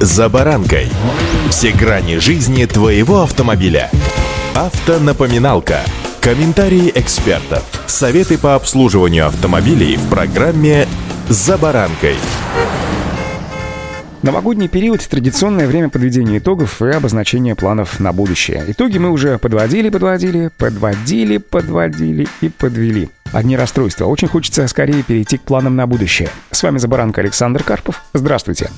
«За баранкой». Все грани жизни твоего автомобиля. Автонапоминалка. Комментарии экспертов. Советы по обслуживанию автомобилей в программе «За баранкой». Новогодний период — традиционное время подведения итогов и обозначения планов на будущее. Итоги мы уже подводили, подводили, подводили, подводили и подвели. Одни расстройства. Очень хочется скорее перейти к планам на будущее. С вами Забаранка Александр Карпов. Здравствуйте.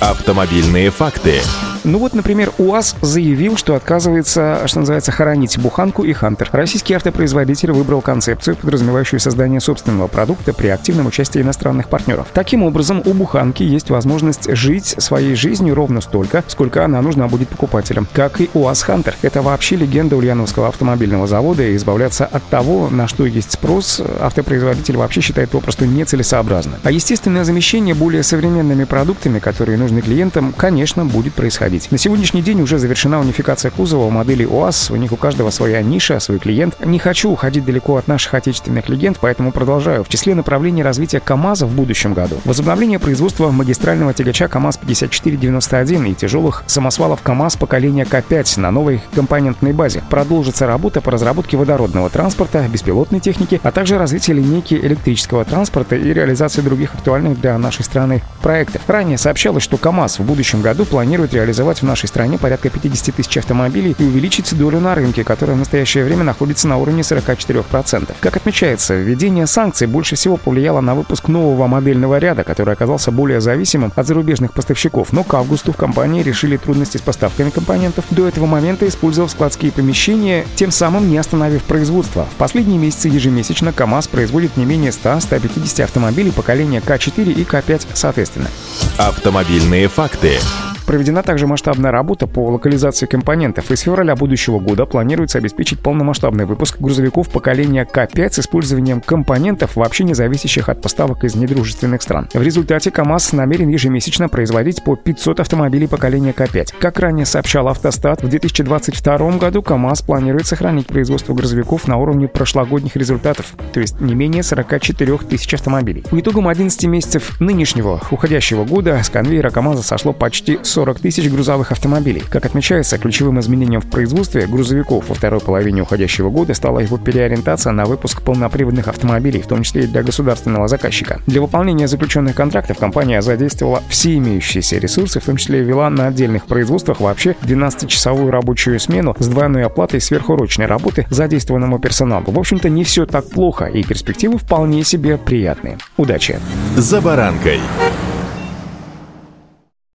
Автомобильные факты. Ну вот, например, УАЗ заявил, что отказывается, что называется, хоронить Буханку и Хантер. Российский автопроизводитель выбрал концепцию, подразумевающую создание собственного продукта при активном участии иностранных партнеров. Таким образом, у Буханки есть возможность жить своей жизнью ровно столько, сколько она нужна будет покупателям, как и УАЗ Хантер. Это вообще легенда Ульяновского автомобильного завода, и избавляться от того, на что есть спрос, автопроизводитель вообще считает попросту нецелесообразно. А естественное замещение более современными продуктами, которые нужны клиентам, конечно, будет происходить происходить. На сегодняшний день уже завершена унификация кузова у модели УАЗ, у них у каждого своя ниша, свой клиент. Не хочу уходить далеко от наших отечественных легенд, поэтому продолжаю. В числе направлений развития КАМАЗа в будущем году возобновление производства магистрального тягача КАМАЗ-5491 и тяжелых самосвалов КАМАЗ поколения К5 на новой компонентной базе. Продолжится работа по разработке водородного транспорта, беспилотной техники, а также развитие линейки электрического транспорта и реализации других актуальных для нашей страны проектов. Ранее сообщалось, что КАМАЗ в будущем году планирует реализовать реализовать в нашей стране порядка 50 тысяч автомобилей и увеличить долю на рынке, которая в настоящее время находится на уровне 44%. Как отмечается, введение санкций больше всего повлияло на выпуск нового модельного ряда, который оказался более зависимым от зарубежных поставщиков, но к августу в компании решили трудности с поставками компонентов, до этого момента использовав складские помещения, тем самым не остановив производство. В последние месяцы ежемесячно КАМАЗ производит не менее 100-150 автомобилей поколения К4 и К5 соответственно. Автомобильные факты. Проведена также масштабная работа по локализации компонентов, и с февраля будущего года планируется обеспечить полномасштабный выпуск грузовиков поколения К5 с использованием компонентов, вообще не зависящих от поставок из недружественных стран. В результате КАМАЗ намерен ежемесячно производить по 500 автомобилей поколения К5. Как ранее сообщал Автостат, в 2022 году КАМАЗ планирует сохранить производство грузовиков на уровне прошлогодних результатов, то есть не менее 44 тысяч автомобилей. По итогам 11 месяцев нынешнего, уходящего года с конвейера КАМАЗа сошло почти 40 тысяч грузовых автомобилей. Как отмечается, ключевым изменением в производстве грузовиков во второй половине уходящего года стала его переориентация на выпуск полноприводных автомобилей, в том числе и для государственного заказчика. Для выполнения заключенных контрактов компания задействовала все имеющиеся ресурсы, в том числе ввела на отдельных производствах вообще 12-часовую рабочую смену с двойной оплатой сверхурочной работы задействованному персоналу. В общем-то, не все так плохо, и перспективы вполне себе приятные. Удачи! За баранкой!